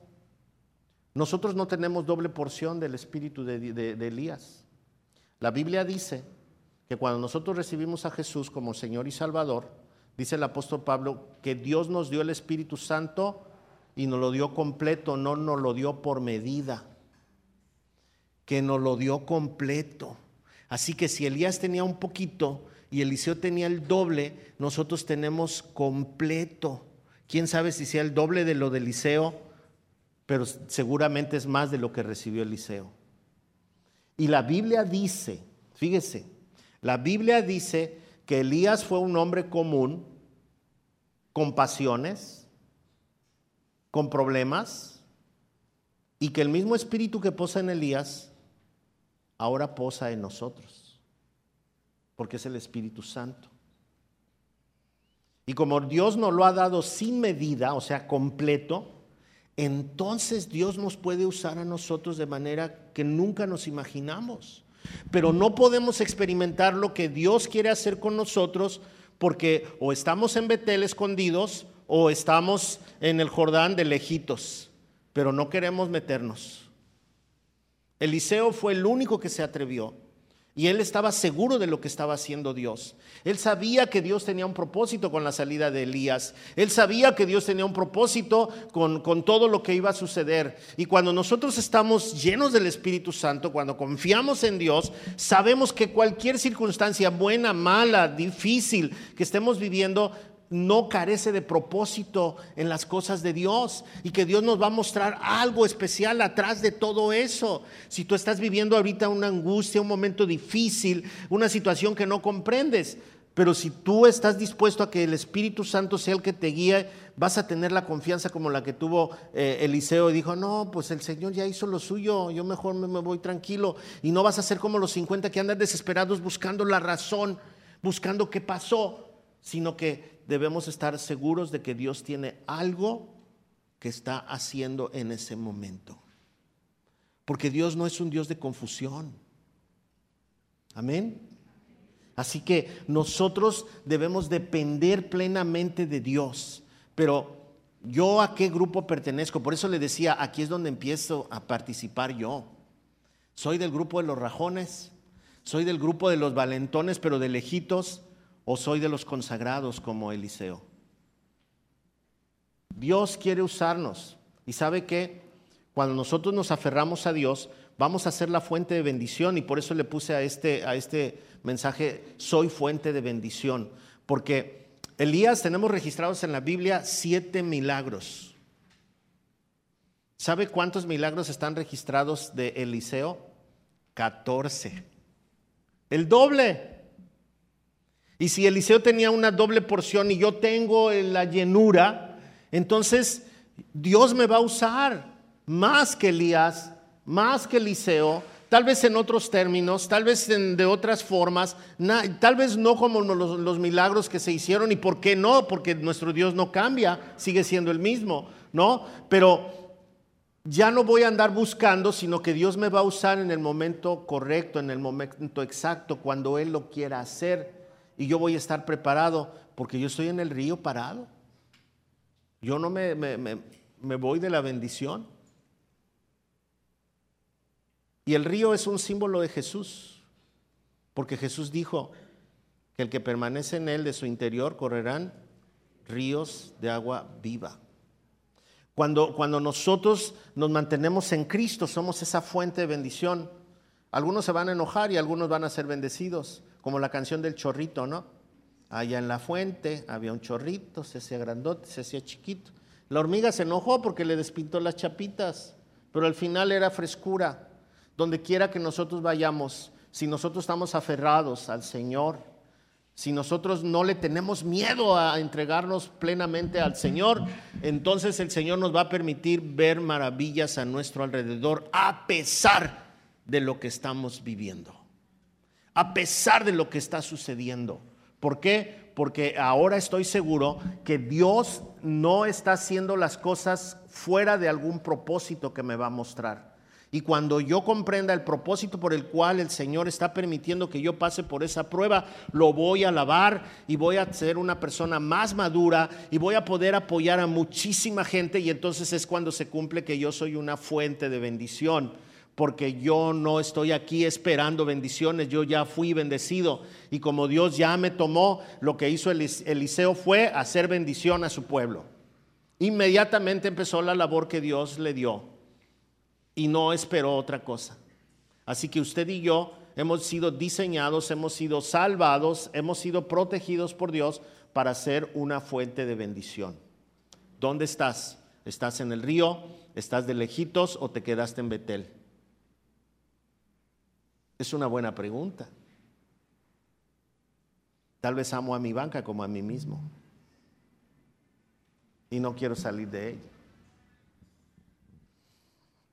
nosotros no tenemos doble porción del espíritu de, de Elías. La Biblia dice que cuando nosotros recibimos a Jesús como Señor y Salvador, dice el apóstol Pablo, que Dios nos dio el Espíritu Santo y nos lo dio completo, no nos lo dio por medida. que nos lo dio completo. Así que si Elías tenía un poquito y Eliseo tenía el doble, nosotros tenemos completo. Quién sabe si sea el doble de lo de Eliseo, pero seguramente es más de lo que recibió Eliseo. Y la Biblia dice, fíjese, la Biblia dice que Elías fue un hombre común, con pasiones, con problemas, y que el mismo espíritu que posa en Elías ahora posa en nosotros, porque es el Espíritu Santo. Y como Dios nos lo ha dado sin medida, o sea, completo, entonces Dios nos puede usar a nosotros de manera que nunca nos imaginamos. Pero no podemos experimentar lo que Dios quiere hacer con nosotros porque o estamos en Betel escondidos o estamos en el Jordán de lejitos, pero no queremos meternos. Eliseo fue el único que se atrevió. Y él estaba seguro de lo que estaba haciendo Dios. Él sabía que Dios tenía un propósito con la salida de Elías. Él sabía que Dios tenía un propósito con, con, todo lo que iba a suceder. Y cuando nosotros estamos llenos del Espíritu Santo, cuando confiamos en Dios, sabemos que cualquier circunstancia buena, mala, difícil que estemos viviendo, no carece de propósito en las cosas de Dios y que Dios nos va a mostrar algo especial atrás de todo eso. Si tú estás viviendo ahorita una angustia, un momento difícil, una situación que no comprendes, pero si tú estás dispuesto a que el Espíritu Santo sea el que te guíe, vas a tener la confianza como la que tuvo eh, Eliseo y dijo, no, pues el Señor ya hizo lo suyo, yo mejor me, me voy tranquilo y no vas a ser como los 50 que andan desesperados buscando la razón, buscando qué pasó, sino que debemos estar seguros de que Dios tiene algo que está haciendo en ese momento. Porque Dios no es un Dios de confusión. Amén. Así que nosotros debemos depender plenamente de Dios. Pero yo a qué grupo pertenezco, por eso le decía, aquí es donde empiezo a participar yo. Soy del grupo de los rajones, soy del grupo de los valentones, pero de lejitos o soy de los consagrados como Eliseo? Dios quiere usarnos y sabe que cuando nosotros nos aferramos a Dios, vamos a ser la fuente de bendición y por eso le puse a este, a este mensaje, soy fuente de bendición, porque Elías tenemos registrados en la Biblia siete milagros. ¿Sabe cuántos milagros están registrados de Eliseo? Catorce. El doble. Y si Eliseo tenía una doble porción y yo tengo la llenura, entonces Dios me va a usar más que Elías, más que Eliseo, tal vez en otros términos, tal vez de otras formas, tal vez no como los, los, milagros que se hicieron. Y por qué no, porque nuestro Dios no cambia, sigue siendo el mismo, ¿no? Pero ya no voy a andar buscando, sino que Dios me va a usar en el momento correcto, en el momento exacto, cuando Él lo quiera hacer y yo voy a estar preparado porque yo estoy en el río parado. Yo no me, me, voy de la bendición. Y el río es un símbolo de Jesús, porque Jesús dijo que el que permanece en él de su interior correrán ríos de agua viva. Cuando, cuando nosotros nos mantenemos en Cristo, somos esa fuente de bendición. Algunos se van a enojar y algunos van a ser bendecidos como la canción del chorrito, ¿no? Allá en la fuente había un chorrito, se hacía grandote, se hacía chiquito. La hormiga se enojó porque le despintó las chapitas, pero al final era frescura. Donde quiera que nosotros vayamos, si nosotros estamos aferrados al Señor, si nosotros no le tenemos miedo a entregarnos plenamente al Señor, entonces el Señor nos va a permitir ver maravillas a nuestro alrededor a pesar de lo que estamos viviendo a pesar de lo que está sucediendo. ¿Por qué? Porque ahora estoy seguro que Dios no está haciendo las cosas fuera de algún propósito que me va a mostrar. Y cuando yo comprenda el propósito por el cual el Señor está permitiendo que yo pase por esa prueba, lo voy a alabar y voy a ser una persona más madura y voy a poder apoyar a muchísima gente y entonces es cuando se cumple que yo soy una fuente de bendición porque yo no estoy aquí esperando bendiciones, yo ya fui bendecido. Y como Dios ya me tomó, lo que hizo Eliseo fue hacer bendición a su pueblo. Inmediatamente empezó la labor que Dios le dio y no esperó otra cosa. Así que usted y yo hemos sido diseñados, hemos sido salvados, hemos sido protegidos por Dios para ser una fuente de bendición. ¿Dónde estás? ¿Estás en el río? ¿Estás de lejitos o te quedaste en Betel? Es una buena pregunta. Tal vez amo a mi banca como a mí mismo. Y no quiero salir de ella.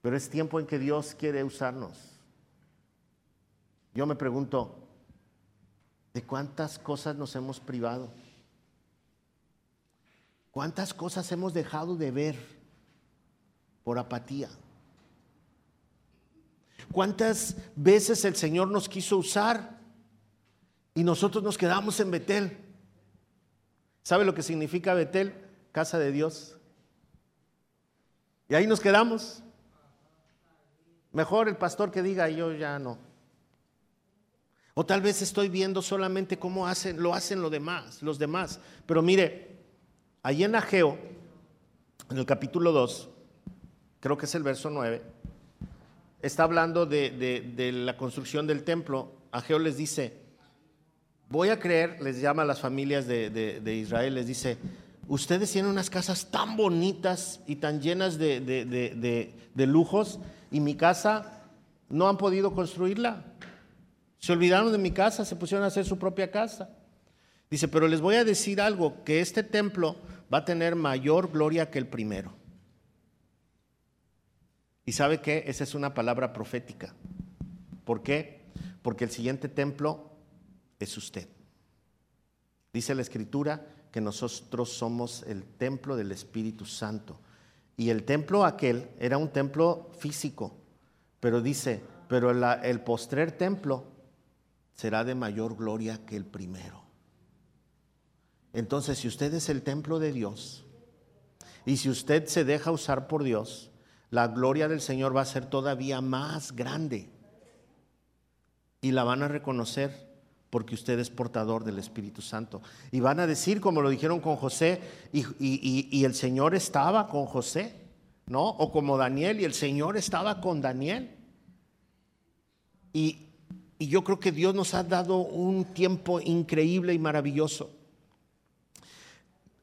Pero es tiempo en que Dios quiere usarnos. Yo me pregunto, ¿de cuántas cosas nos hemos privado? ¿Cuántas cosas hemos dejado de ver por apatía? ¿Cuántas veces el Señor nos quiso usar y nosotros nos quedamos en Betel? ¿Sabe lo que significa Betel? Casa de Dios. Y ahí nos quedamos. Mejor el pastor que diga, yo ya no. O tal vez estoy viendo solamente cómo hacen, lo hacen los demás, los demás. Pero mire, Allí en Ageo, en el capítulo 2, creo que es el verso 9, está hablando de, la construcción del templo. Ageo les dice, voy a creer, les llama a las familias de, Israel, les dice, ustedes tienen unas casas tan bonitas y tan llenas de, lujos y mi casa no han podido construirla. Se olvidaron de mi casa, se pusieron a hacer su propia casa. Dice, pero les voy a decir algo, que este templo va a tener mayor gloria que el primero. ¿Y sabe qué? Esa es una palabra profética. ¿Por qué? Porque el siguiente templo es usted. Dice la escritura que nosotros somos el templo del Espíritu Santo. Y el templo aquel era un templo físico, pero dice, pero el postrer templo será de mayor gloria que el primero. Entonces, si usted es el templo de Dios y si usted se deja usar por Dios, la gloria del Señor va a ser todavía más grande. Y la van a reconocer porque usted es portador del Espíritu Santo. Y van a decir, como lo dijeron con José, y, el Señor estaba con José, ¿no? O como Daniel, y el Señor estaba con Daniel. Y, y yo creo que Dios nos ha dado un tiempo increíble y maravilloso.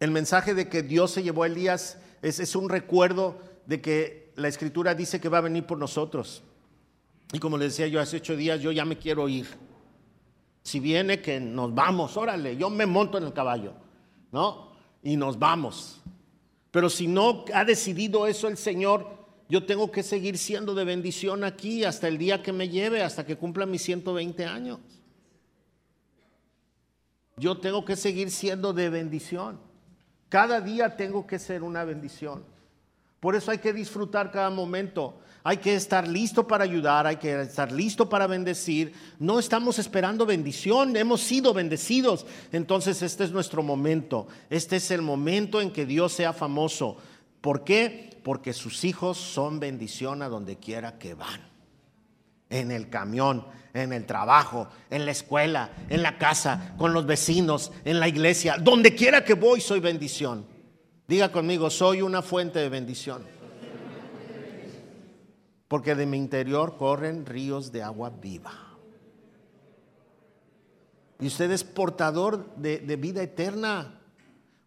El mensaje de que Dios se llevó a Elías es, un recuerdo de que la escritura dice que va a venir por nosotros. Y como les decía yo hace ocho días, yo ya me quiero ir. Si viene que nos vamos, órale, yo me monto en el caballo, ¿no? Y nos vamos. Pero si no ha decidido eso el Señor, yo tengo que seguir siendo de bendición aquí hasta el día que me lleve, hasta que cumpla mis 120 años. Yo tengo que seguir siendo de bendición. Cada día tengo que ser una bendición. Por eso hay que disfrutar cada momento. Hay que estar listo para ayudar, hay que estar listo para bendecir. No estamos esperando bendición, hemos sido bendecidos. Entonces este es nuestro momento. Este es el momento en que Dios sea famoso. ¿Por qué? Porque sus hijos son bendición a donde quiera que van. En el camión, en el trabajo, en la escuela, en la casa, con los vecinos, en la iglesia, donde quiera que voy soy bendición. Diga conmigo, soy una fuente de bendición. Porque de mi interior corren ríos de agua viva. Y usted es portador de, de vida eterna.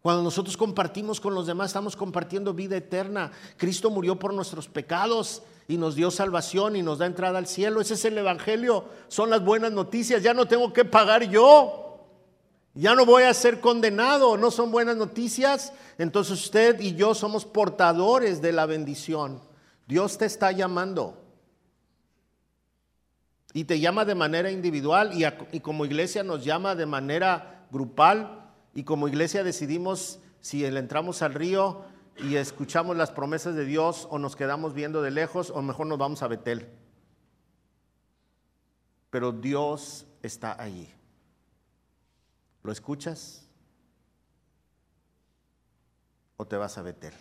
Cuando nosotros compartimos con los demás, estamos compartiendo vida eterna. Cristo murió por nuestros pecados y nos dio salvación y nos da entrada al cielo. Ese es el Evangelio, son las buenas noticias. Ya no tengo que pagar yo, ya no voy a ser condenado, no son buenas noticias. Entonces usted y yo somos portadores de la bendición. Dios te está llamando. Y te llama de manera individual y, como iglesia nos llama de manera grupal y como iglesia decidimos si entramos al río y escuchamos las promesas de Dios o nos quedamos viendo de lejos o mejor nos vamos a Betel. Pero Dios está allí. ¿Lo escuchas? ¿O te vas a Betel?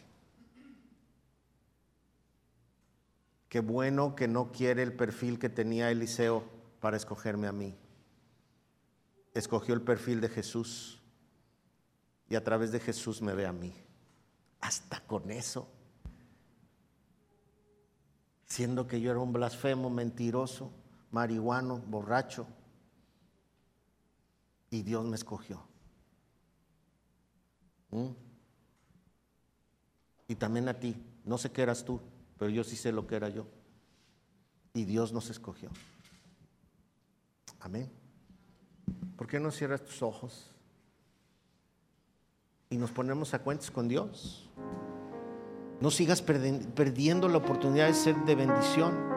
Qué bueno que no quiere el perfil que tenía Eliseo para escogerme a mí. Escogió el perfil de Jesús y a través de Jesús me ve a mí hasta con eso. Siendo que yo era un blasfemo, mentiroso, marihuano, borracho. Y Dios me escogió. ¿Mm? Y también a ti. No sé qué eras tú, pero yo sí sé lo que era yo. Y Dios nos escogió. Amén. ¿Por qué no cierras tus ojos? Y nos ponemos a cuentas con Dios. No sigas perdiendo la oportunidad de ser de bendición.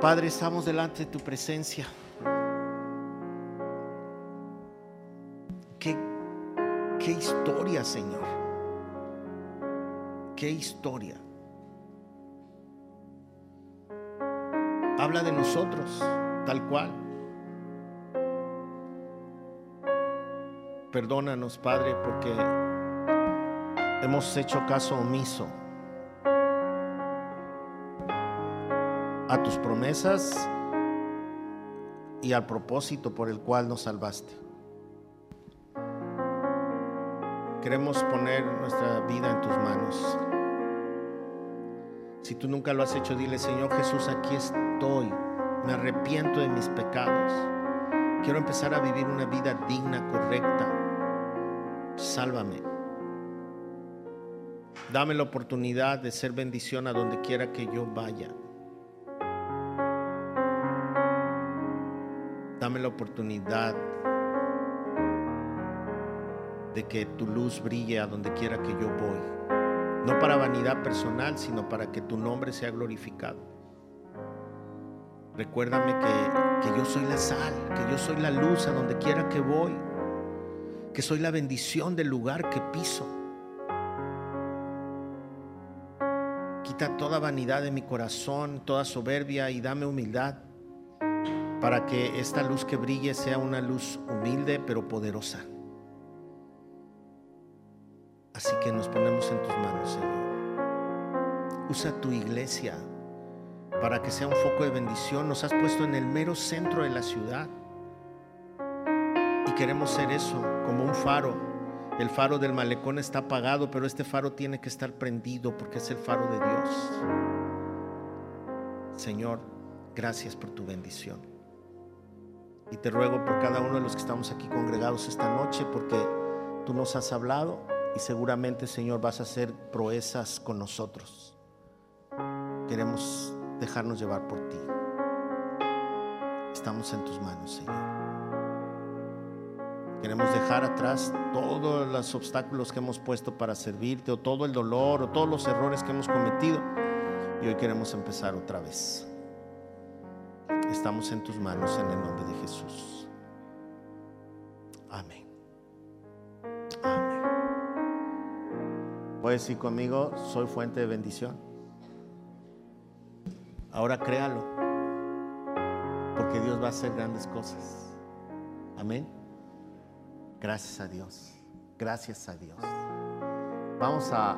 Padre, estamos delante de tu presencia. Qué, qué historia, Señor. Qué historia. Habla de nosotros, tal cual. Perdónanos, Padre, porque hemos hecho caso omiso a tus promesas y al propósito por el cual nos salvaste. Queremos poner nuestra vida en tus manos. Si tú nunca lo has hecho, dile, Señor Jesús, aquí estoy. Me arrepiento de mis pecados. Quiero empezar a vivir una vida digna, correcta. Sálvame. Dame la oportunidad de ser bendición a donde quiera que yo vaya. Dame la oportunidad de que tu luz brille a donde quiera que yo voy. No para vanidad personal, sino para que tu nombre sea glorificado. Recuérdame que, que yo soy la sal, que yo soy la luz a donde quiera que voy, que soy la bendición del lugar que piso. Quita toda vanidad de mi corazón, toda soberbia y dame humildad para que esta luz que brille sea una luz humilde pero poderosa. Así que nos ponemos en tus manos, Señor. Usa tu iglesia para que sea un foco de bendición. Nos has puesto en el mero centro de la ciudad. Y queremos ser eso, como un faro el faro del malecón está apagado, pero este faro tiene que estar prendido porque es el faro de Dios. Señor, gracias por tu bendición. Y te ruego por cada uno de los que estamos aquí congregados esta noche, porque tú nos has hablado y seguramente, Señor, vas a hacer proezas con nosotros. Queremos dejarnos llevar por ti. Estamos en tus manos, Señor. Queremos dejar atrás todos los obstáculos que hemos puesto para servirte, o todo el dolor, o todos los errores que hemos cometido. Y hoy queremos empezar otra vez. Estamos en tus manos en el nombre de Jesús. Amén. Puedes decir conmigo, soy fuente de bendición. Ahora créalo, porque Dios va a hacer grandes cosas. Amén. Gracias a Dios. Gracias a Dios. Vamos a,